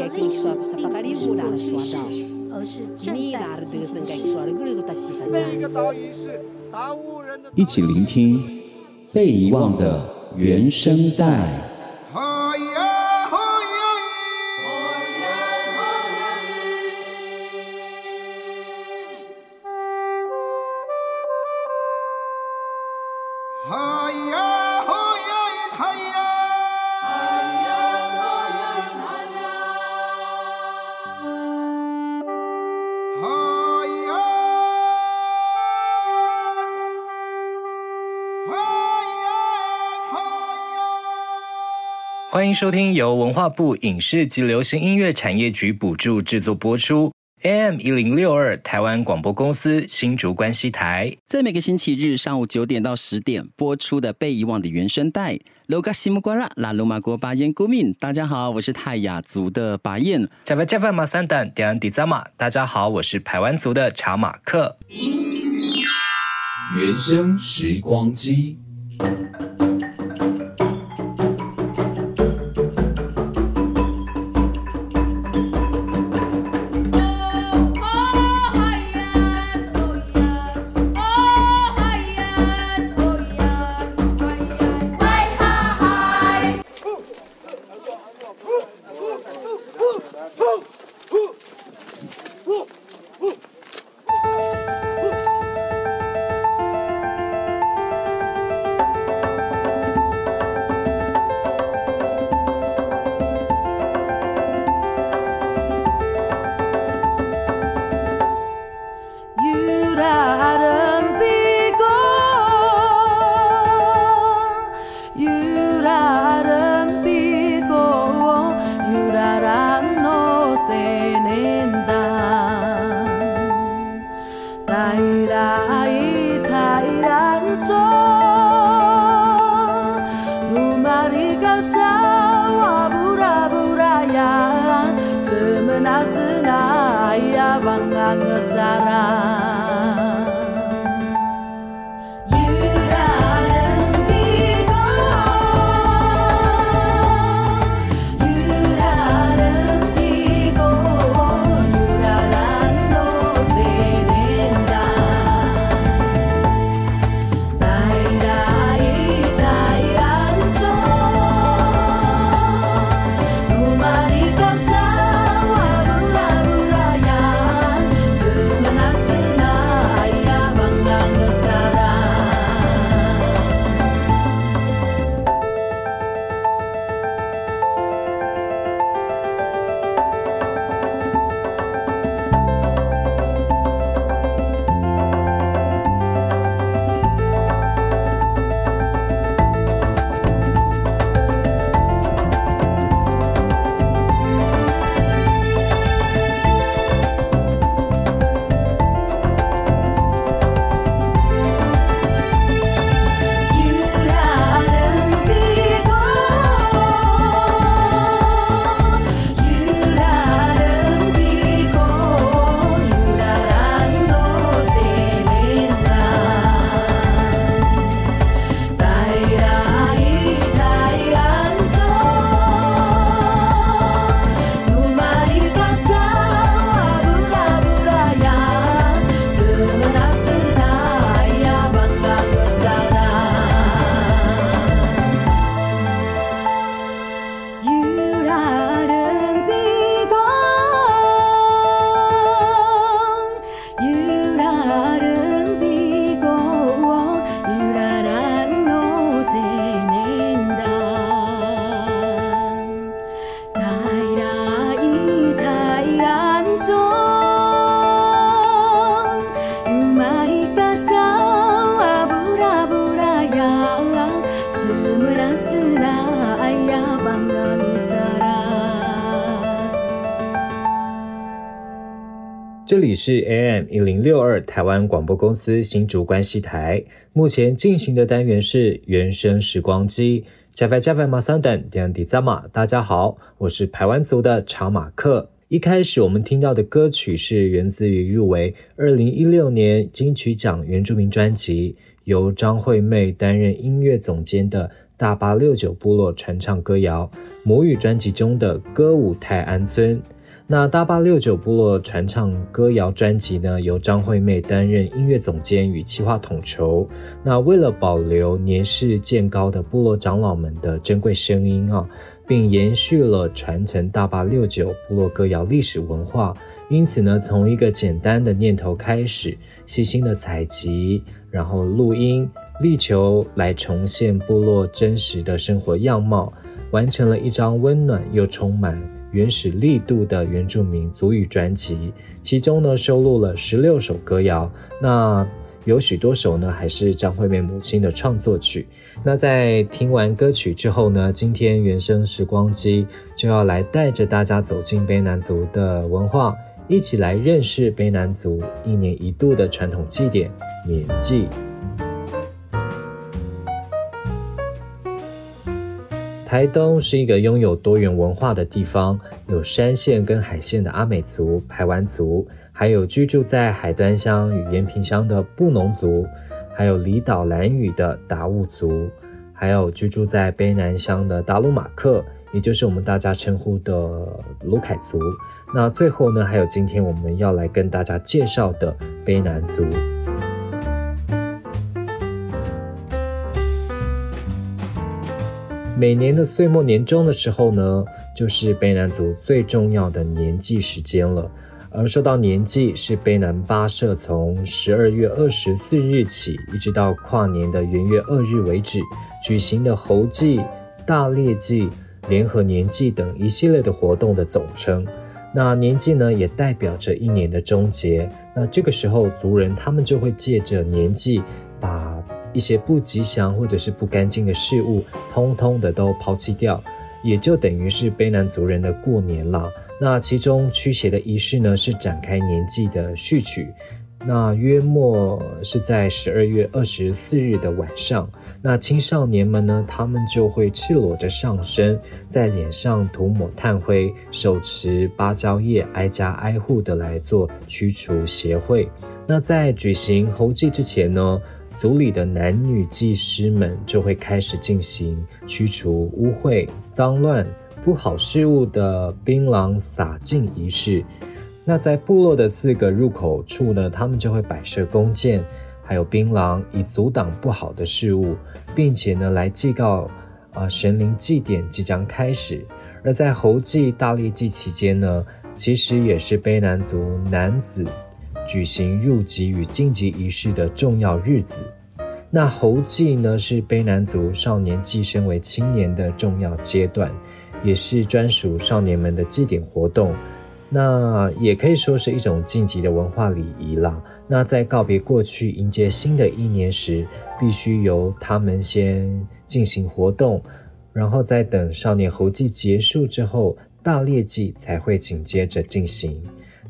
但是这个历史并不是历史，而是正在进行时。一起聆听被遗忘的原声带。欢迎收听由文化部影视及流行音乐产业局补助制作播出，AM 一零六二台湾广播公司新竹关西台，在每个星期日上午九点到十点播出的《被遗忘的原声带》。Loga 西木瓜拉拉鲁马国巴彦古敏，大家好，我是泰雅族的巴彦。加瓦加瓦马三丹迪安迪扎马，大家好，我是排湾族的查马克。原声时光机。这里是 AM 一零六二台湾广播公司新竹关系台，目前进行的单元是原声时光机。加菲加菲马桑等点迪扎马，大家好，我是排湾族的查马克。一开始我们听到的歌曲是源自于入围二零一六年金曲奖原住民专辑，由张惠妹担任音乐总监的大巴六九部落传唱歌谣母语专辑中的歌舞泰安村。那大巴六九部落传唱歌谣专辑呢，由张惠妹担任音乐总监与企划统筹。那为了保留年事渐高的部落长老们的珍贵声音啊，并延续了传承大巴六九部落歌谣历史文化，因此呢，从一个简单的念头开始，细心的采集，然后录音，力求来重现部落真实的生活样貌，完成了一张温暖又充满。原始力度的原住民族语专辑，其中呢收录了十六首歌谣，那有许多首呢还是张惠妹母亲的创作曲。那在听完歌曲之后呢，今天原声时光机就要来带着大家走进卑南族的文化，一起来认识卑南族一年一度的传统祭典——年祭。台东是一个拥有多元文化的地方，有山线跟海线的阿美族、排湾族，还有居住在海端乡与延平乡的布农族，还有离岛兰屿的达悟族，还有居住在卑南乡的达鲁马克，也就是我们大家称呼的鲁凯族。那最后呢，还有今天我们要来跟大家介绍的卑南族。每年的岁末年终的时候呢，就是卑南族最重要的年祭时间了。而说到年祭，是卑南巴社从十二月二十四日起，一直到跨年的元月二日为止，举行的猴祭、大猎祭、联合年祭等一系列的活动的总称。那年祭呢，也代表着一年的终结。那这个时候，族人他们就会借着年祭，一些不吉祥或者是不干净的事物，通通的都抛弃掉，也就等于是卑南族人的过年了。那其中驱邪的仪式呢，是展开年祭的序曲。那约莫是在十二月二十四日的晚上，那青少年们呢，他们就会赤裸着上身，在脸上涂抹炭灰，手持芭蕉叶，挨家挨户的来做驱除邪秽。那在举行猴祭之前呢，族里的男女祭师们就会开始进行驱除污秽、脏乱、不好事物的槟榔洒净仪式。那在部落的四个入口处呢，他们就会摆设弓箭，还有槟榔，以阻挡不好的事物，并且呢来祭告啊、神灵祭典即将开始。而在猴祭、大猎祭期间呢，其实也是卑南族男子。举行入籍与晋级仪式的重要日子，那猴祭呢，是卑南族少年晋升为青年的重要阶段，也是专属少年们的祭典活动。那也可以说是一种晋级的文化礼仪啦。那在告别过去、迎接新的一年时，必须由他们先进行活动，然后再等少年猴祭结束之后，大猎祭才会紧接着进行。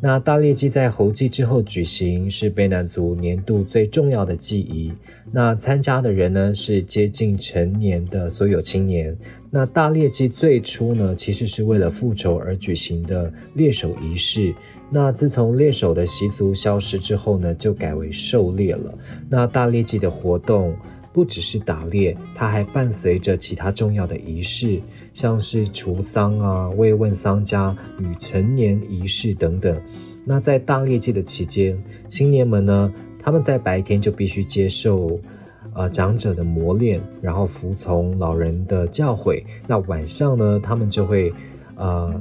那大猎祭在猴祭之后举行，是卑南族年度最重要的祭仪。那参加的人呢，是接近成年的所有青年。那大猎祭最初呢，其实是为了复仇而举行的猎手仪式。那自从猎手的习俗消失之后呢，就改为狩猎了。那大猎祭的活动。不只是打猎，它还伴随着其他重要的仪式，像是除丧啊、慰问丧家与成年仪式等等。那在大猎季的期间，青年们呢，他们在白天就必须接受呃长者的磨练，然后服从老人的教诲。那晚上呢，他们就会呃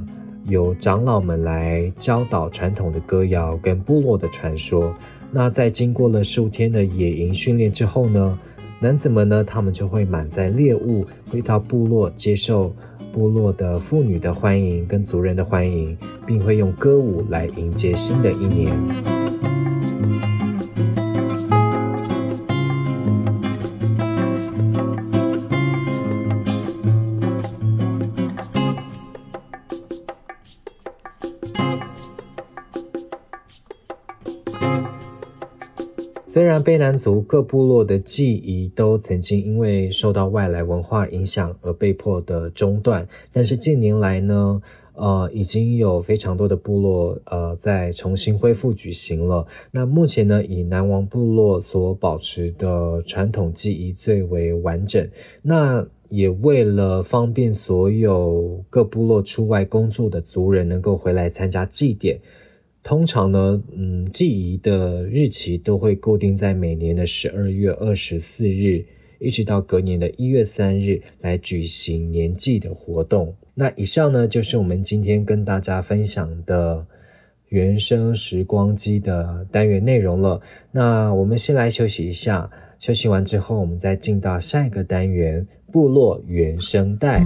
由长老们来教导传统的歌谣跟部落的传说。那在经过了数天的野营训练之后呢，男子们呢，他们就会满载猎物回到部落，接受部落的妇女的欢迎跟族人的欢迎，并会用歌舞来迎接新的一年。然卑南族各部落的祭仪都曾经因为受到外来文化影响而被迫的中断，但是近年来呢，呃，已经有非常多的部落呃在重新恢复举行了。那目前呢，以南王部落所保持的传统祭仪最为完整。那也为了方便所有各部落出外工作的族人能够回来参加祭典。通常呢，嗯，祭仪的日期都会固定在每年的十二月二十四日，一直到隔年的一月三日来举行年祭的活动。那以上呢，就是我们今天跟大家分享的原生时光机的单元内容了。那我们先来休息一下，休息完之后，我们再进到下一个单元——部落原声带。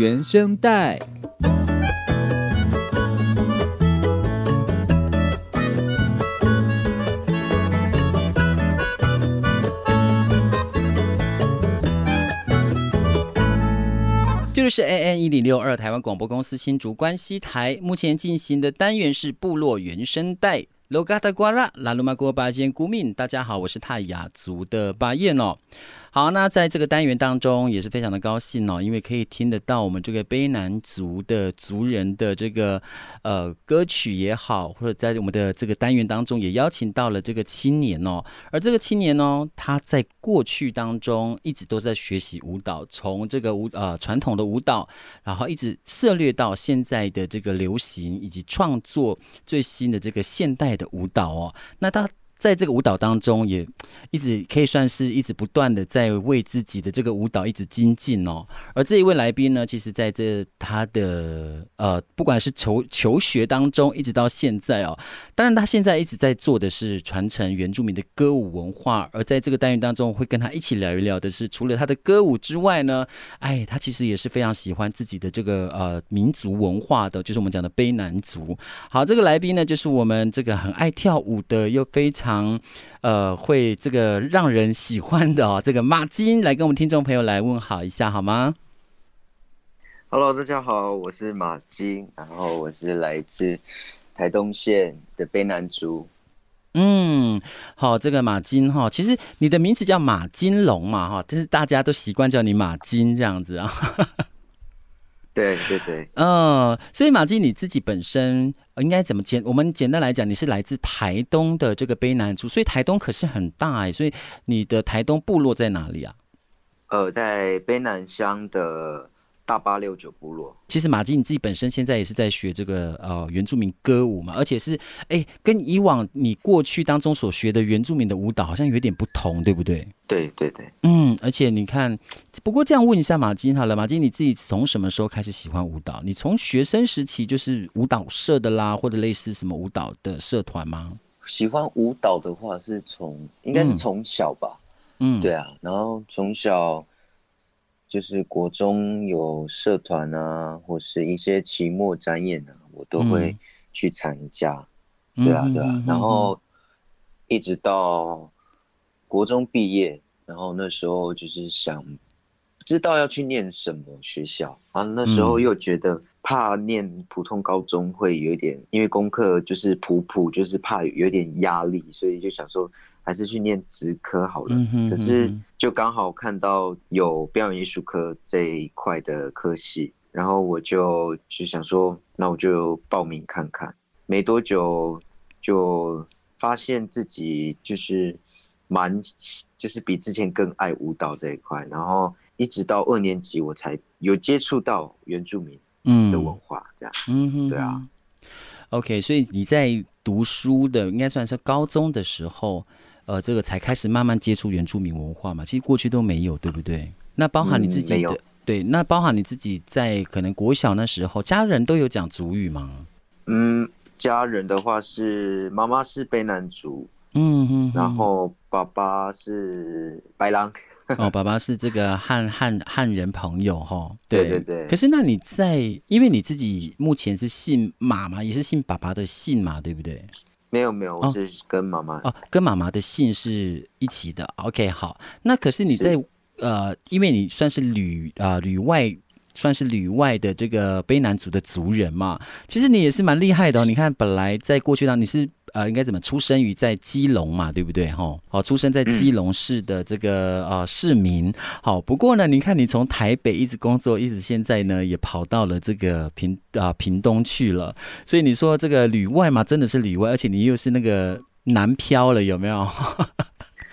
原声带，这里是 A N 一零六二台湾广播公司新竹关西台，目前进行的单元是部落原声带。Logata Guara La Luma Go Ba Yen Gumin，大家好，我是泰雅族的巴彦哦。好，那在这个单元当中也是非常的高兴哦，因为可以听得到我们这个卑南族的族人的这个呃歌曲也好，或者在我们的这个单元当中也邀请到了这个青年哦，而这个青年哦，他在过去当中一直都在学习舞蹈，从这个舞呃传统的舞蹈，然后一直涉猎到现在的这个流行，以及创作最新的这个现代的舞蹈哦，那他。在这个舞蹈当中，也一直可以算是一直不断的在为自己的这个舞蹈一直精进哦。而这一位来宾呢，其实在这他的呃，不管是求求学当中，一直到现在哦，当然他现在一直在做的是传承原住民的歌舞文化。而在这个单元当中，会跟他一起聊一聊的是，除了他的歌舞之外呢，哎，他其实也是非常喜欢自己的这个呃民族文化的，就是我们讲的卑南族。好，这个来宾呢，就是我们这个很爱跳舞的，又非常。常呃，会这个让人喜欢的哦，这个马金来跟我们听众朋友来问好一下好吗？Hello，大家好，我是马金，然后我是来自台东县的卑南族。嗯，好，这个马金哈，其实你的名字叫马金龙嘛哈，就是大家都习惯叫你马金这样子啊。对对对，嗯，所以马金你自己本身应该怎么简？我们简单来讲，你是来自台东的这个卑南族，所以台东可是很大哎，所以你的台东部落在哪里啊？呃，在卑南乡的。大八六九部落，其实马金你自己本身现在也是在学这个呃原住民歌舞嘛，而且是哎跟以往你过去当中所学的原住民的舞蹈好像有点不同，对不对？对对对，嗯，而且你看，不过这样问一下马金好了，马金你自己从什么时候开始喜欢舞蹈？你从学生时期就是舞蹈社的啦，或者类似什么舞蹈的社团吗？喜欢舞蹈的话是从应该是从小吧，嗯，对啊，然后从小。就是国中有社团啊，或是一些期末展演啊，我都会去参加。嗯、对啊，对啊。然后一直到国中毕业，然后那时候就是想不知道要去念什么学校啊。那时候又觉得怕念普通高中会有点，因为功课就是普普，就是怕有点压力，所以就想说。还是去念职科好了，可是就刚好看到有表演艺术科这一块的科系，然后我就就想说，那我就报名看看。没多久就发现自己就是蛮，就是比之前更爱舞蹈这一块，然后一直到二年级我才有接触到原住民的文化，这样，嗯哼，对啊。OK，所以你在读书的应该算是高中的时候。呃，这个才开始慢慢接触原住民文化嘛，其实过去都没有，对不对？那包含你自己的，嗯、对，那包含你自己在可能国小那时候，家人都有讲族语吗？嗯，家人的话是妈妈是卑南族，嗯哼，哼，然后爸爸是白狼，哦，爸爸是这个汉汉汉人朋友哈。对对对。可是那你在，因为你自己目前是姓马嘛，也是姓爸爸的姓嘛，对不对？没有没有，我是跟妈妈哦，跟妈妈的姓是一起的。OK，好。那可是你在呃，因为你算是旅啊、呃、旅外。算是旅外的这个卑南族的族人嘛，其实你也是蛮厉害的哦。你看，本来在过去当你是呃，应该怎么出生于在基隆嘛，对不对？哈，好，出生在基隆市的这个呃市民。好，不过呢，你看你从台北一直工作，一直现在呢也跑到了这个屏啊屏东去了。所以你说这个旅外嘛，真的是旅外，而且你又是那个南漂了，有没有？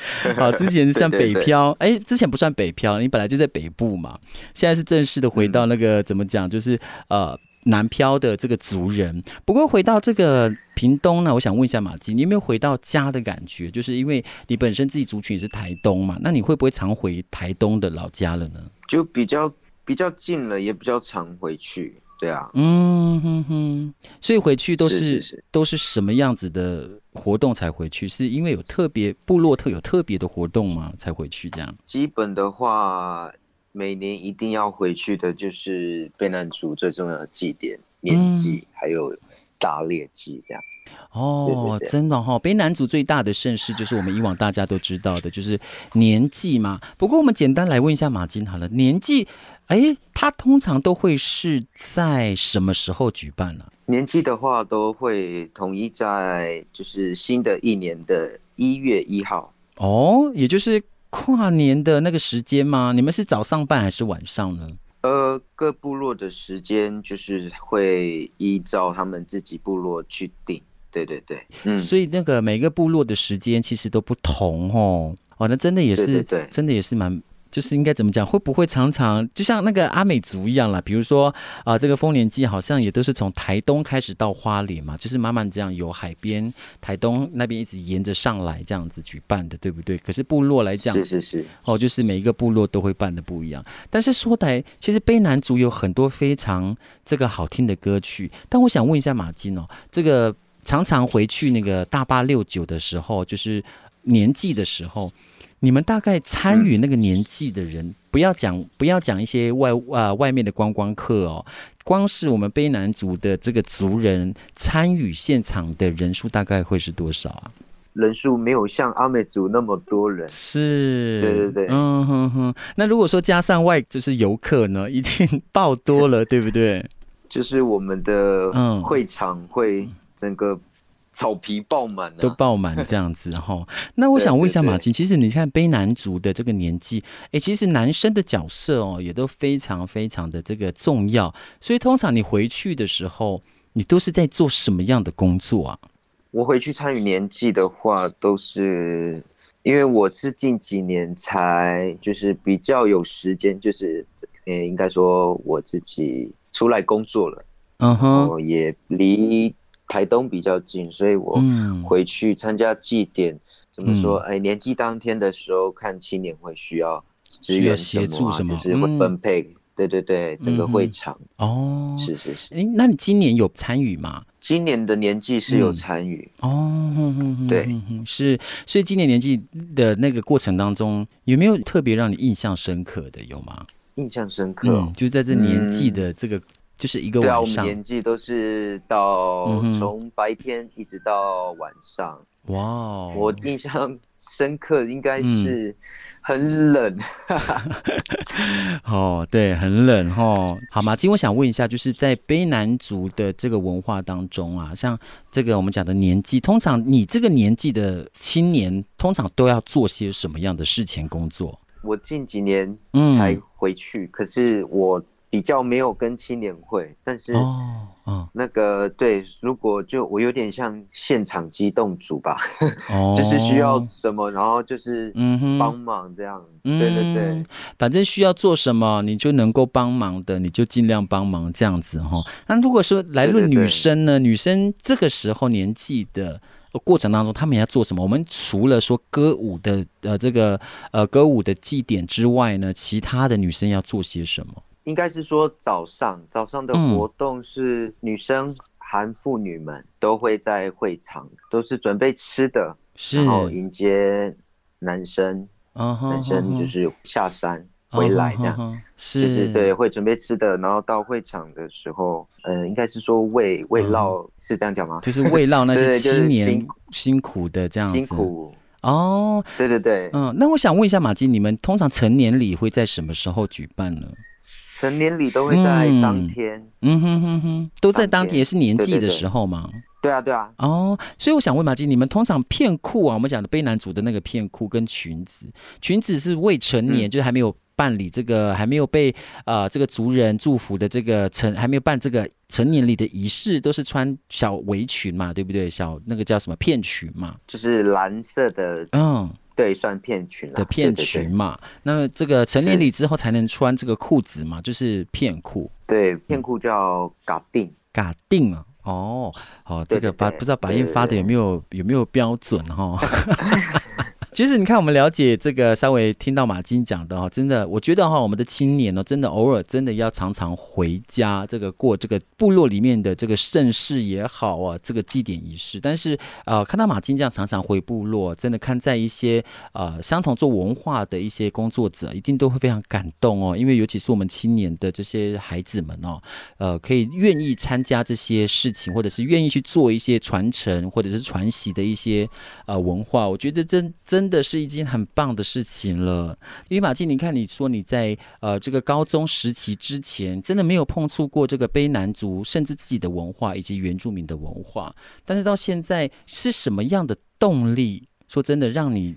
好，之前像北漂，哎、欸，之前不算北漂，你本来就在北部嘛，现在是正式的回到那个、嗯、怎么讲，就是呃南漂的这个族人。不过回到这个屏东呢，我想问一下马吉，你有没有回到家的感觉？就是因为你本身自己族群也是台东嘛，那你会不会常回台东的老家了呢？就比较比较近了，也比较常回去。对啊，嗯哼哼，所以回去都是，是，是，是都是什么样子的活动才回去？是因为有特别部落特有特别的活动吗？才回去这样？基本的话，每年一定要回去的就是卑南族最重要的祭典年祭，嗯、还有大猎祭这样。哦，对对对真的哈、哦，卑南族最大的盛事就是我们以往大家都知道的，就是年祭嘛。不过我们简单来问一下马金好了，年祭。哎，他通常都会是在什么时候举办呢、啊？年纪的话，都会统一在就是新的一年的一月一号。哦，也就是跨年的那个时间吗？你们是早上办还是晚上呢？呃，各部落的时间就是会依照他们自己部落去定。对对对，嗯，所以那个每个部落的时间其实都不同哦。哦，那真的也是，对对对，真的也是蛮。就是应该怎么讲？会不会常常就像那个阿美族一样啦？比如说啊、呃，这个丰年祭好像也都是从台东开始到花莲嘛，就是慢慢这样由海边台东那边一直沿着上来这样子举办的，对不对？可是部落来讲，是是是，哦，就是每一个部落都会办的不一样。但是说来，其实卑南族有很多非常这个好听的歌曲。但我想问一下马金哦，这个常常回去那个大八六九的时候，就是年祭的时候。你们大概参与那个年纪的人，嗯、不要讲不要讲一些外啊、呃、外面的观光客哦，光是我们卑南族的这个族人参与现场的人数大概会是多少啊？人数没有像阿美族那么多人，是，对对对，嗯哼哼。那如果说加上外就是游客呢，一定爆多了，对不对？就是我们的会场会整个。草皮爆满，都爆满这样子哈。那我 想问一下马金，其实你看背男足的这个年纪，哎，其实男生的角色哦也都非常非常的这个重要。所以通常你回去的时候，你都是在做什么样的工作啊？我回去参与年纪的话，都是因为我是近几年才就是比较有时间，就是呃，应该说我自己出来工作了，嗯哼，也离。台东比较近，所以我回去参加祭典。嗯、怎么说？哎，年祭当天的时候，看青年会需要支援协助什么，就是会分配。嗯、对对对，整个会场。哦，是是是。哎，那你今年有参与吗？今年的年祭是有参与。嗯、哦，嗯、对，是。所以今年年祭的那个过程当中，有没有特别让你印象深刻的？有吗？印象深刻、就在这年祭的这个。嗯就是一个晚上，对啊，我们年纪都是到从白天一直到晚上。哇、嗯，我印象深刻应该是很冷。嗯、哦，对，很冷哦。好吗？今天我想问一下，就是在卑南族的这个文化当中啊，像这个我们讲的年纪，通常你这个年纪的青年，通常都要做些什么样的事前工作？我近几年才回去，嗯、可是我。比较没有跟青年会，但是哦，那个对，如果就我有点像现场机动组吧，哦、就是需要什么，然后就是嗯帮忙这样，嗯、对对对，反正需要做什么，你就能够帮忙的，你就尽量帮忙这样子哈。那如果说来论女生呢，女生这个时候年纪的过程当中，他们要做什么？我们除了说歌舞的呃这个呃歌舞的祭典之外呢，其他的女生要做些什么？应该是说早上早上的活动是女生含妇女们都会在会场，都是准备吃的，然后迎接男生男生就是下山回来这样，是就是。对会准备吃的，然后到会场的时候，呃，应该是说慰慰劳是这样讲吗？就是慰劳那 些青年辛苦的这样子。辛苦。哦，对对对，嗯，那我想问一下马金，你们通常成年礼会在什么时候举办呢？成年礼都会在当天，嗯哼哼哼，都在当天，也是年纪的时候嘛？对啊，对啊。哦，所以我想问马金，你们通常片裤啊，我们讲的卑南族的那个片裤跟裙子，裙子是未成年，就是还没有办理这个，还没有被呃这个族人祝福的这个成，还没有办这个成年礼的仪式，都是穿小围裙嘛，对不对？小那个叫什么片裙嘛？就是蓝色的，嗯。对，算片裙的片裙嘛。那这个成年礼之后才能穿这个裤子嘛，就是片裤。对，片裤叫嘎定，嘎定啊。哦，好，这个把不知道白音发的有没有有没有标准哈？其实你看，我们了解这个，稍微听到马金讲的哈，真的，我觉得哈，我们的青年呢，真的偶尔真的要常常回家，这个过这个部落里面的这个盛事也好啊，这个祭典仪式。但是呃，看到马金这样常常回部落，真的看在一些呃相同做文化的一些工作者，一定都会非常感动哦。因为尤其是我们青年的这些孩子们哦，呃，可以愿意参加这些事情，或者是愿意去做一些传承或者是传习的一些呃文化，我觉得真真。真的是一件很棒的事情了，因为马静，你看你说你在呃这个高中时期之前，真的没有碰触过这个卑南族，甚至自己的文化以及原住民的文化，但是到现在是什么样的动力？说真的，让你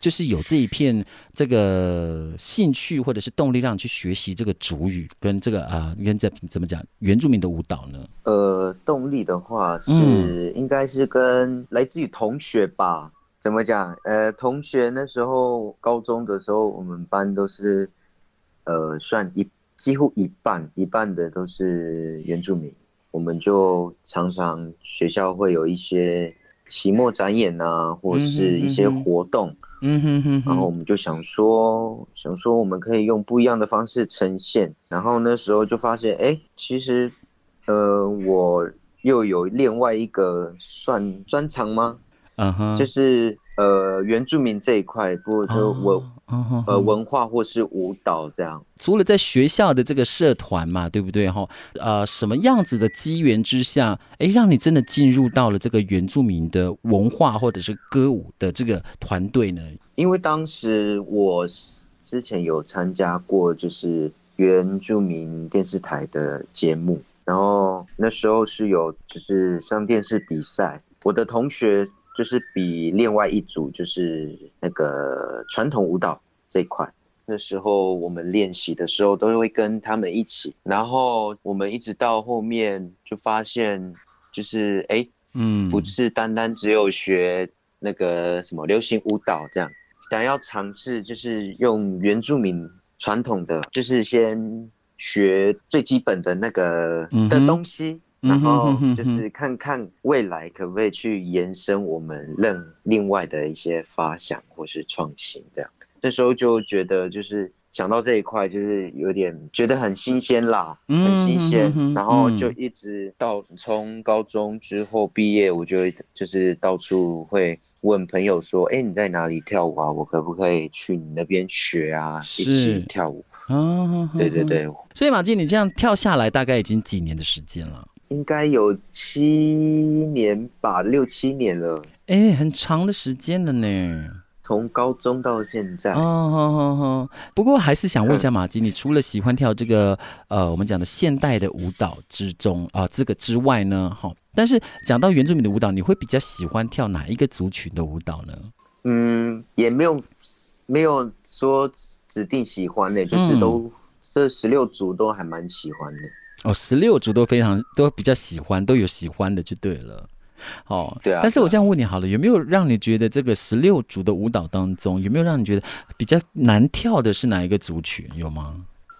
就是有这一片这个兴趣或者是动力，让你去学习这个主语跟这个啊，跟这怎么讲原住民的舞蹈呢？呃，动力的话是、嗯、应该是跟来自于同学吧。怎么讲？呃，同学那时候高中的时候，我们班都是，呃，算一几乎一半一半的都是原住民，我们就常常学校会有一些期末展演啊，或者是一些活动，嗯哼哼，然后我们就想说，想说我们可以用不一样的方式呈现，然后那时候就发现，哎，其实，呃，我又有另外一个算专长吗？嗯哼，就是呃原住民这一块，不过说文、哦、呃文化或是舞蹈这样。除了在学校的这个社团嘛，对不对哈？呃，什么样子的机缘之下，哎，让你真的进入到了这个原住民的文化或者是歌舞的这个团队呢？因为当时我之前有参加过，就是原住民电视台的节目，然后那时候是有就是上电视比赛，我的同学。就是比另外一组，就是那个传统舞蹈这一块。那时候我们练习的时候，都会跟他们一起。然后我们一直到后面就发现，就是哎，嗯，不是单单只有学那个什么流行舞蹈这样，想要尝试就是用原住民传统的，就是先学最基本的那个的东西。然后就是看看未来可不可以去延伸我们另另外的一些发想或是创新这样。那时候就觉得就是想到这一块，就是有点觉得很新鲜啦，很新鲜。然后就一直到从高中之后毕业，我就就是到处会问朋友说：“哎，你在哪里跳舞啊？我可不可以去你那边学啊？一起跳舞。”对对对。所以马金，你这样跳下来大概已经几年的时间了？应该有七年吧，六七年了。哎，很长的时间了呢，从高中到现在。哦哦哦哦。不过还是想问一下马金，你除了喜欢跳这个呃我们讲的现代的舞蹈之中啊、呃、这个之外呢，哈，但是讲到原住民的舞蹈，你会比较喜欢跳哪一个族群的舞蹈呢？嗯，也没有没有说指定喜欢的，就是都这十六族都还蛮喜欢的。哦，十六族都非常都比较喜欢，都有喜欢的就对了。哦，对啊。但是我这样问你好了，有没有让你觉得这个十六族的舞蹈当中，有没有让你觉得比较难跳的是哪一个族群？有吗？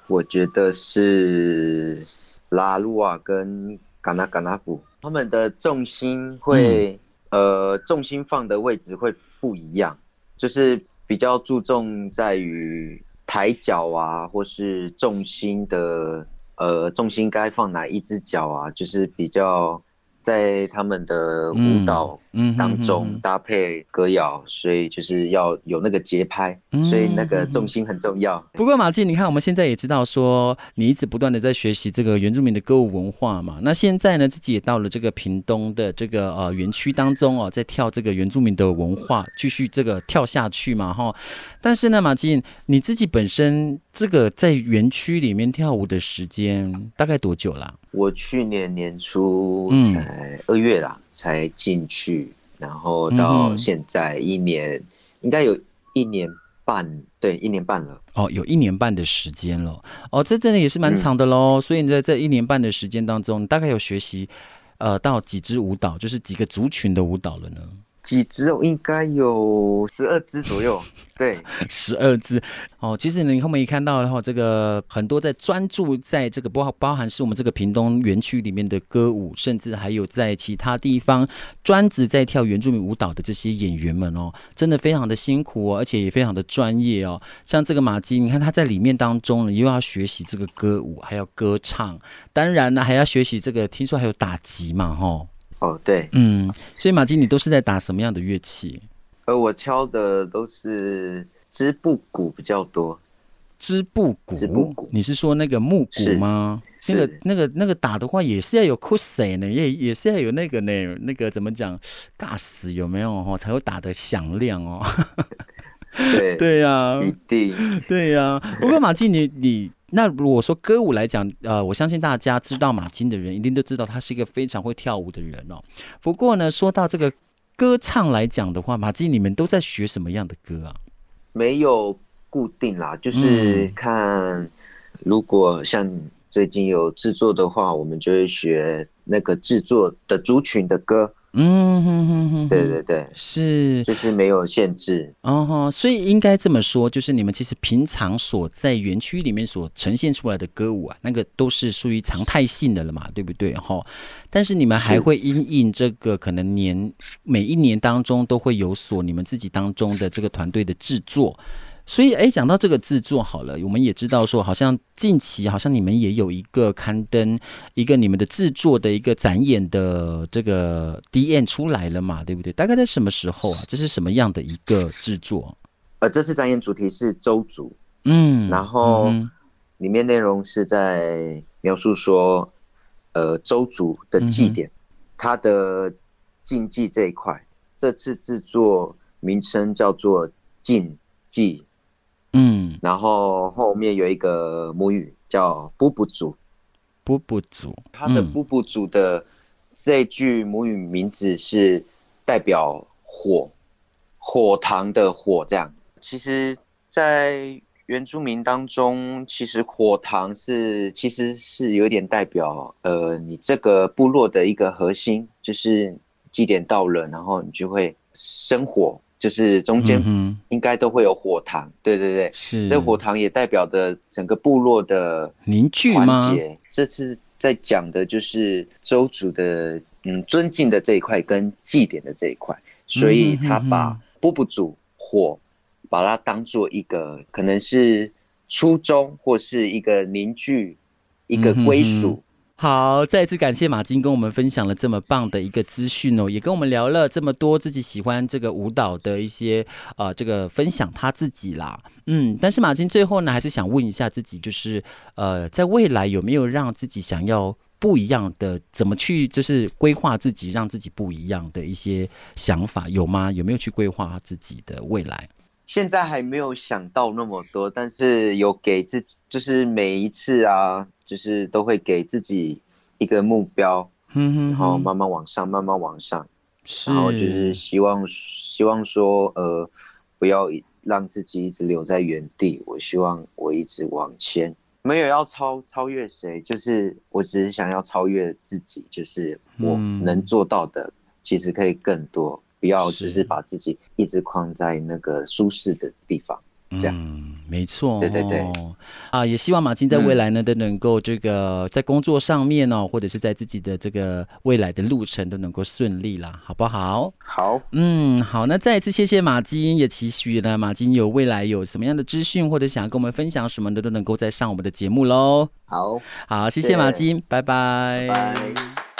我觉得是拉鲁瓦跟嘎纳嘎纳布，他们的重心会、嗯、呃重心放的位置会不一样，就是比较注重在于抬脚啊，或是重心的。呃，重心该放哪一只脚啊？就是比较在他们的舞蹈当中搭配歌谣，所以就是要有那个节拍，所以那个重心很重要。不过马季，你看我们现在也知道说，你一直不断的在学习这个原住民的歌舞文化嘛。那现在呢，自己也到了这个屏东的这个呃园区当中哦，在跳这个原住民的文化，继续这个跳下去嘛哈。但是呢，马季你自己本身这个在园区里面跳舞的时间大概多久啦？我去年年初才二月啦，嗯、才进去，然后到现在一年，嗯、应该有一年半，对，一年半了。哦，有一年半的时间了。哦，这真的也是蛮长的喽。嗯、所以你在这一年半的时间当中，你大概有学习呃到几支舞蹈，就是几个族群的舞蹈了呢？几只哦应该有十二只左右，对，十二只哦。其实你后面一看到的话，这个很多在专注在这个包包含是我们这个屏东园区里面的歌舞，甚至还有在其他地方专职在跳原住民舞蹈的这些演员们哦，真的非常的辛苦哦，而且也非常的专业哦。像这个马基，你看他在里面当中呢，又要学习这个歌舞，还要歌唱，当然呢还要学习这个，听说还有打击嘛，吼。对，嗯，所以马基，你都是在打什么样的乐器？呃，我敲的都是织布鼓比较多。织布鼓，织布鼓，你是说那个木鼓吗？那个、那个、那个打的话，也是要有 cushion 呢，也也是要有那个呢，那个怎么讲？尬死有没有哦？才会打的响亮哦。对对呀、啊，一定对呀、啊。不过马季，你你。那如果说歌舞来讲，呃，我相信大家知道马金的人，一定都知道他是一个非常会跳舞的人哦。不过呢，说到这个歌唱来讲的话，马金，你们都在学什么样的歌啊？没有固定啦，就是看如果像最近有制作的话，我们就会学那个制作的族群的歌。嗯哼哼哼，对对对，是，就是没有限制哦吼，所以应该这么说，就是你们其实平常所在园区里面所呈现出来的歌舞啊，那个都是属于常态性的了嘛，对不对哈？但是你们还会因应这个可能年每一年当中都会有所你们自己当中的这个团队的制作。所以，哎，讲到这个制作好了，我们也知道说，好像近期好像你们也有一个刊登一个你们的制作的一个展演的这个 DM 出来了嘛，对不对？大概在什么时候啊？这是什么样的一个制作？呃，这次展演主题是周族，嗯，然后里面内容是在描述说，呃，周族的祭典，它的禁忌这一块。这次制作名称叫做禁忌。嗯，然后后面有一个母语叫布布族，布布族，他的布布族的这句母语名字是代表火，火塘的火这样。其实，在原住民当中，其实火塘是其实是有点代表呃，你这个部落的一个核心，就是祭典到了，然后你就会生火。就是中间应该都会有火塘，对对对，是。那火塘也代表着整个部落的凝聚吗？这次在讲的就是周族的嗯尊敬的这一块跟祭典的这一块，所以他把布布族火把它当做一个可能是初衷或是一个凝聚一个归属。好，再次感谢马金跟我们分享了这么棒的一个资讯哦，也跟我们聊了这么多自己喜欢这个舞蹈的一些呃这个分享他自己啦，嗯，但是马金最后呢还是想问一下自己，就是呃在未来有没有让自己想要不一样的，怎么去就是规划自己让自己不一样的一些想法有吗？有没有去规划自己的未来？现在还没有想到那么多，但是有给自己就是每一次啊。就是都会给自己一个目标，嗯哼，然后慢慢往上，慢慢往上，是然后就是希望希望说，呃，不要让自己一直留在原地。我希望我一直往前，没有要超超越谁，就是我只是想要超越自己，就是我能做到的，其实可以更多，嗯、不要就是把自己一直框在那个舒适的地方。这样嗯，没错，对对对，啊，也希望马金在未来呢、嗯、都能够这个在工作上面哦，或者是在自己的这个未来的路程都能够顺利啦，好不好？好，嗯，好，那再一次谢谢马金，也期许呢马金有未来有什么样的资讯或者想要跟我们分享什么的，都能够再上我们的节目喽。好，好，谢谢马金。拜拜。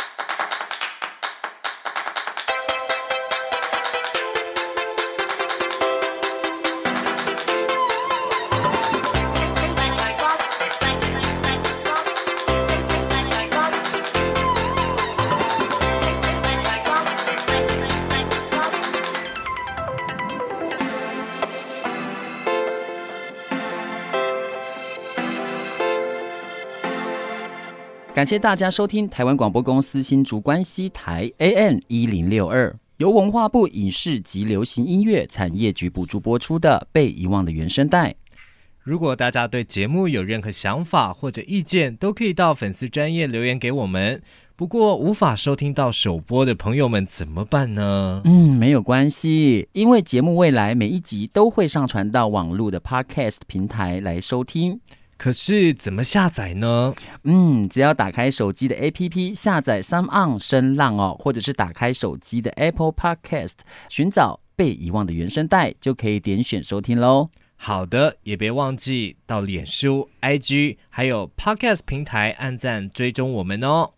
感谢大家收听台湾广播公司新竹关西台 AM 一零六二，由文化部影视及流行音乐产业局补助播出的《被遗忘的原声带》。如果大家对节目有任何想法或者意见，都可以到粉丝专业留言给我们。不过，无法收听到首播的朋友们怎么办呢？嗯，没有关系，因为节目未来每一集都会上传到网络的 Podcast 平台来收听。可是怎么下载呢？嗯，只要打开手机的 APP 下载 SoundOn 声浪哦，或者是打开手机的 Apple Podcast，寻找被遗忘的原声带，就可以点选收听喽。好的，也别忘记到脸书、IG 还有 Podcast 平台按赞追踪我们哦。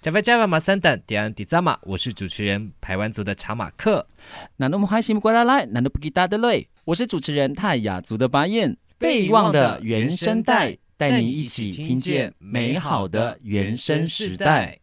加菲加瓦马三等点迪扎马，我是主持人排湾族的查马克。那那么欢喜过来来，难道不给大的累？我是主持人泰雅族的巴彦。被遗忘的原声带，带你一起听见美好的原声时代。